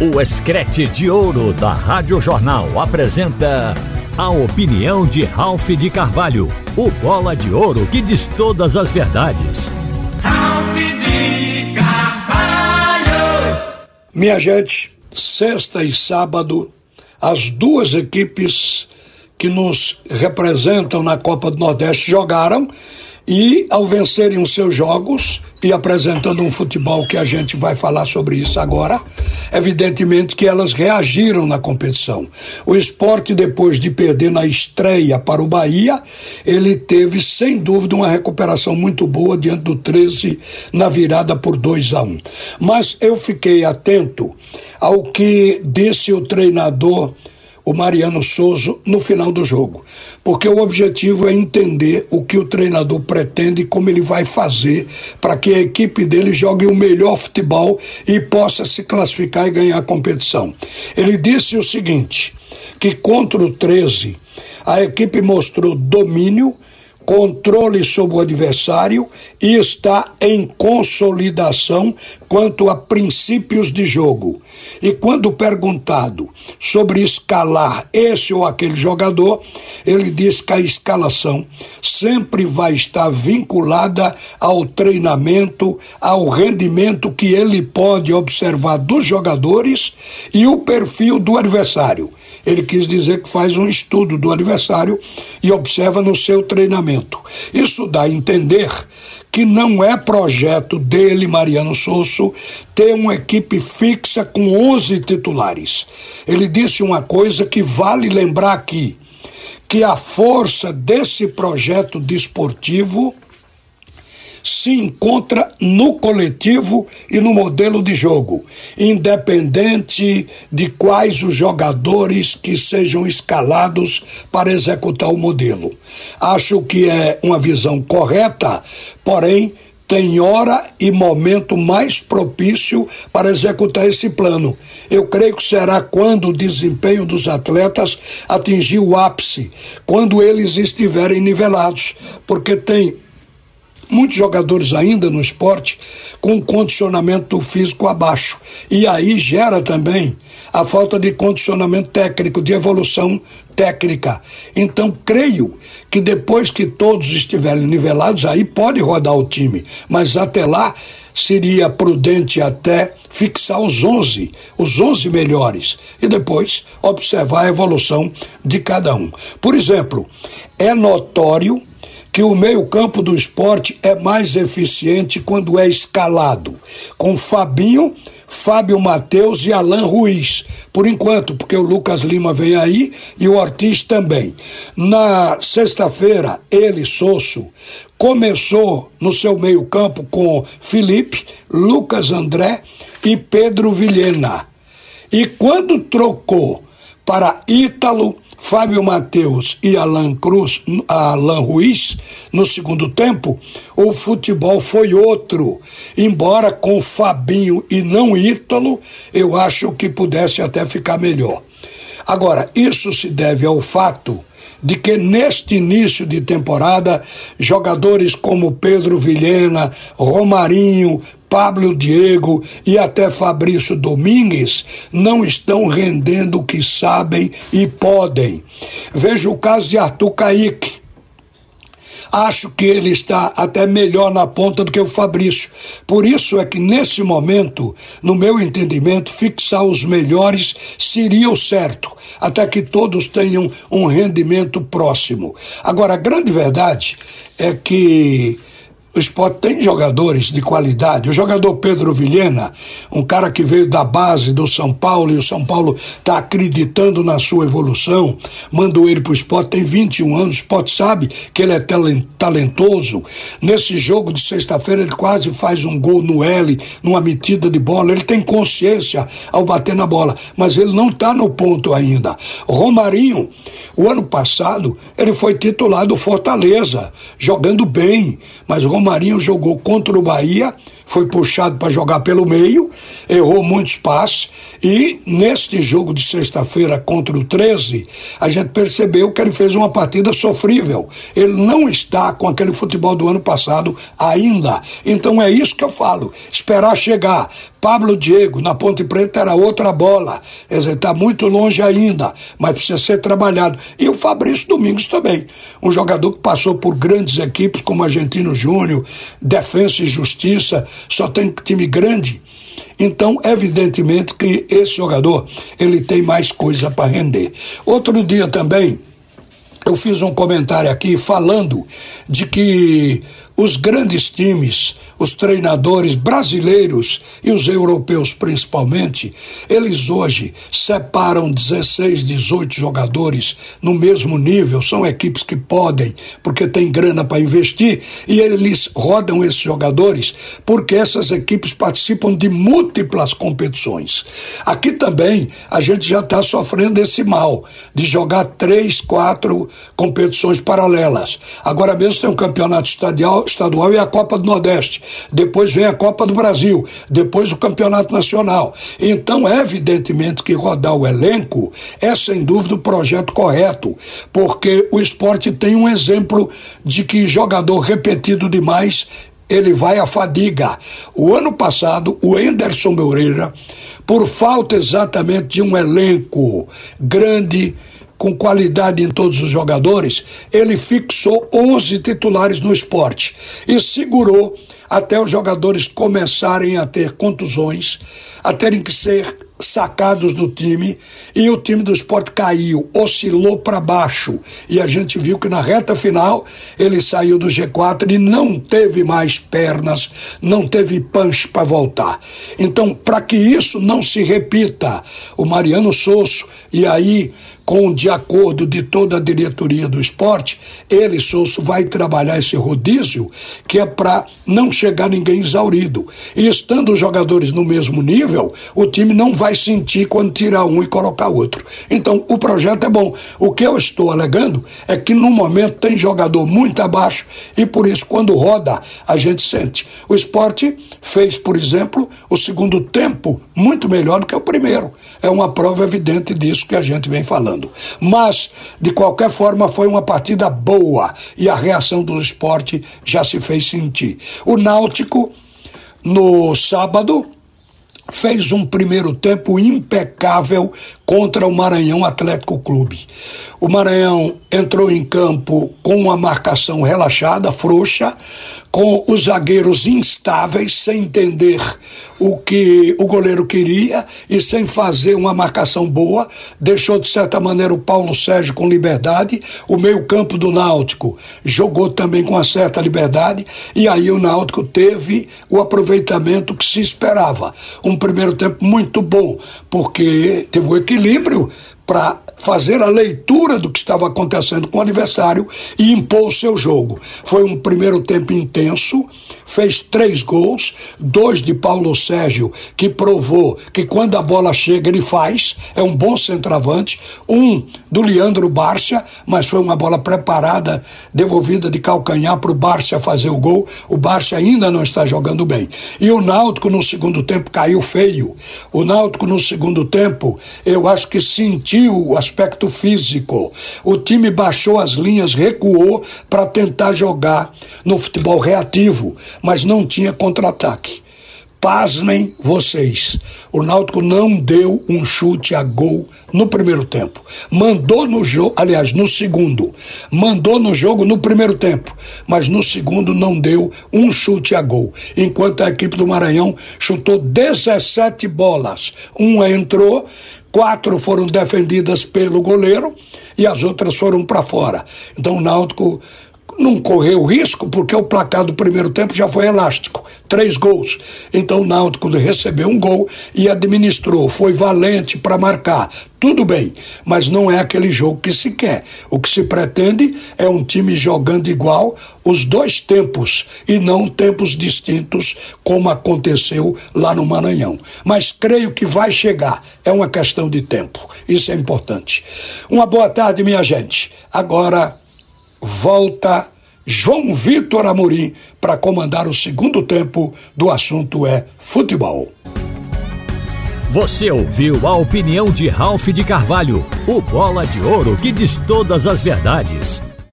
O Escrete de Ouro da Rádio Jornal apresenta a opinião de Ralph de Carvalho, o bola de ouro que diz todas as verdades. Ralph de Carvalho! Minha gente, sexta e sábado, as duas equipes que nos representam na Copa do Nordeste jogaram e, ao vencerem os seus jogos e apresentando um futebol que a gente vai falar sobre isso agora, evidentemente que elas reagiram na competição. O esporte, depois de perder na estreia para o Bahia, ele teve, sem dúvida, uma recuperação muito boa diante do 13 na virada por 2 a 1. Um. Mas eu fiquei atento ao que disse o treinador o Mariano Souza no final do jogo, porque o objetivo é entender o que o treinador pretende e como ele vai fazer para que a equipe dele jogue o melhor futebol e possa se classificar e ganhar a competição. Ele disse o seguinte: que contra o 13 a equipe mostrou domínio controle sobre o adversário e está em consolidação quanto a princípios de jogo. E quando perguntado sobre escalar esse ou aquele jogador, ele diz que a escalação sempre vai estar vinculada ao treinamento, ao rendimento que ele pode observar dos jogadores e o perfil do adversário. Ele quis dizer que faz um estudo do adversário e observa no seu treinamento. Isso dá a entender que não é projeto dele, Mariano Sosso, ter uma equipe fixa com 11 titulares. Ele disse uma coisa que vale lembrar aqui, que a força desse projeto desportivo se encontra no coletivo e no modelo de jogo, independente de quais os jogadores que sejam escalados para executar o modelo. Acho que é uma visão correta, porém tem hora e momento mais propício para executar esse plano. Eu creio que será quando o desempenho dos atletas atingir o ápice, quando eles estiverem nivelados, porque tem muitos jogadores ainda no esporte com condicionamento físico abaixo. E aí gera também a falta de condicionamento técnico, de evolução técnica. Então, creio que depois que todos estiverem nivelados, aí pode rodar o time. Mas até lá, seria prudente até fixar os 11, os 11 melhores, e depois observar a evolução de cada um. Por exemplo, é notório que o meio-campo do esporte é mais eficiente quando é escalado, com Fabinho, Fábio Matheus e Alain Ruiz, por enquanto, porque o Lucas Lima vem aí e o Ortiz também. Na sexta-feira, ele, Sosso, começou no seu meio-campo com Felipe, Lucas André e Pedro Vilhena. E quando trocou para Ítalo, Fábio Mateus e Alan Cruz, Alan Ruiz, no segundo tempo, o futebol foi outro. Embora com Fabinho e não Ítalo, eu acho que pudesse até ficar melhor. Agora, isso se deve ao fato de que neste início de temporada, jogadores como Pedro Vilhena, Romarinho, Pablo Diego e até Fabrício Domingues não estão rendendo o que sabem e podem. Veja o caso de Arthur Caíque Acho que ele está até melhor na ponta do que o Fabrício. Por isso é que nesse momento, no meu entendimento, fixar os melhores seria o certo, até que todos tenham um rendimento próximo. Agora, a grande verdade é que o esporte tem jogadores de qualidade. O jogador Pedro Vilhena, um cara que veio da base do São Paulo e o São Paulo está acreditando na sua evolução, mandou ele para o esporte, tem 21 anos, o esporte sabe que ele é talentoso. Nesse jogo de sexta-feira ele quase faz um gol no L, numa metida de bola. Ele tem consciência ao bater na bola, mas ele não está no ponto ainda. Romarinho, o ano passado, ele foi titular do Fortaleza, jogando bem, mas Romarinho Marinho jogou contra o Bahia, foi puxado para jogar pelo meio, errou muitos passes e neste jogo de sexta-feira contra o 13, a gente percebeu que ele fez uma partida sofrível. Ele não está com aquele futebol do ano passado ainda. Então é isso que eu falo, esperar chegar. Pablo Diego, na Ponte Preta, era outra bola. Está muito longe ainda, mas precisa ser trabalhado. E o Fabrício Domingos também, um jogador que passou por grandes equipes como Argentino Júnior, Defensa e Justiça, só tem time grande. Então, evidentemente que esse jogador, ele tem mais coisa para render. Outro dia também, eu fiz um comentário aqui falando de que os grandes times, os treinadores brasileiros e os europeus principalmente, eles hoje separam 16, 18 jogadores no mesmo nível, são equipes que podem, porque tem grana para investir, e eles rodam esses jogadores porque essas equipes participam de múltiplas competições. Aqui também a gente já está sofrendo esse mal de jogar três, quatro competições paralelas. Agora mesmo tem um campeonato estadual estadual e a Copa do Nordeste. Depois vem a Copa do Brasil, depois o Campeonato Nacional. Então, evidentemente que rodar o elenco é sem dúvida o projeto correto, porque o esporte tem um exemplo de que jogador repetido demais ele vai à fadiga. O ano passado, o Enderson Moreira, por falta exatamente de um elenco grande, com qualidade em todos os jogadores, ele fixou 11 titulares no esporte e segurou até os jogadores começarem a ter contusões, a terem que ser sacados do time e o time do esporte caiu, oscilou para baixo. E a gente viu que na reta final ele saiu do G4 e não teve mais pernas, não teve punch para voltar. Então, para que isso não se repita, o Mariano Sosso, e aí com de acordo de toda a diretoria do esporte, ele, Souza, vai trabalhar esse rodízio que é para não chegar ninguém exaurido. E estando os jogadores no mesmo nível, o time não vai sentir quando tirar um e colocar outro. Então, o projeto é bom. O que eu estou alegando é que no momento tem jogador muito abaixo e por isso, quando roda, a gente sente. O esporte fez, por exemplo, o segundo tempo muito melhor do que o primeiro. É uma prova evidente disso que a gente vem falando. Mas, de qualquer forma, foi uma partida boa e a reação do esporte já se fez sentir. O Náutico, no sábado, fez um primeiro tempo impecável contra o Maranhão Atlético Clube. O Maranhão entrou em campo com uma marcação relaxada, frouxa, com os zagueiros instáveis, sem entender o que o goleiro queria e sem fazer uma marcação boa. Deixou, de certa maneira, o Paulo Sérgio com liberdade. O meio-campo do Náutico jogou também com uma certa liberdade. E aí o Náutico teve o aproveitamento que se esperava. Um primeiro tempo muito bom, porque teve o equilíbrio equilíbrio para fazer a leitura do que estava acontecendo com o adversário e impor o seu jogo. Foi um primeiro tempo intenso, fez três gols, dois de Paulo Sérgio, que provou que quando a bola chega ele faz, é um bom centroavante, um do Leandro Bárcia, mas foi uma bola preparada, devolvida de calcanhar para o Bárcia fazer o gol. O Bárcia ainda não está jogando bem. E o Náutico no segundo tempo caiu feio. O Náutico no segundo tempo, eu acho que sentiu o aspecto físico. O time baixou as linhas, recuou para tentar jogar no futebol reativo, mas não tinha contra-ataque. Pasmem vocês, o Náutico não deu um chute a gol no primeiro tempo. Mandou no jogo, aliás, no segundo. Mandou no jogo no primeiro tempo, mas no segundo não deu um chute a gol. Enquanto a equipe do Maranhão chutou 17 bolas. Uma entrou, quatro foram defendidas pelo goleiro e as outras foram para fora. Então o Náutico não correu risco, porque o placar do primeiro tempo já foi elástico três gols. Então o Náutico recebeu um gol e administrou, foi valente para marcar. Tudo bem, mas não é aquele jogo que se quer. O que se pretende é um time jogando igual os dois tempos e não tempos distintos, como aconteceu lá no Maranhão. Mas creio que vai chegar, é uma questão de tempo. Isso é importante. Uma boa tarde, minha gente. Agora volta João Vitor Amorim para comandar o segundo tempo do assunto é futebol. Você ouviu a opinião de Ralph de Carvalho, o bola de ouro que diz todas as verdades.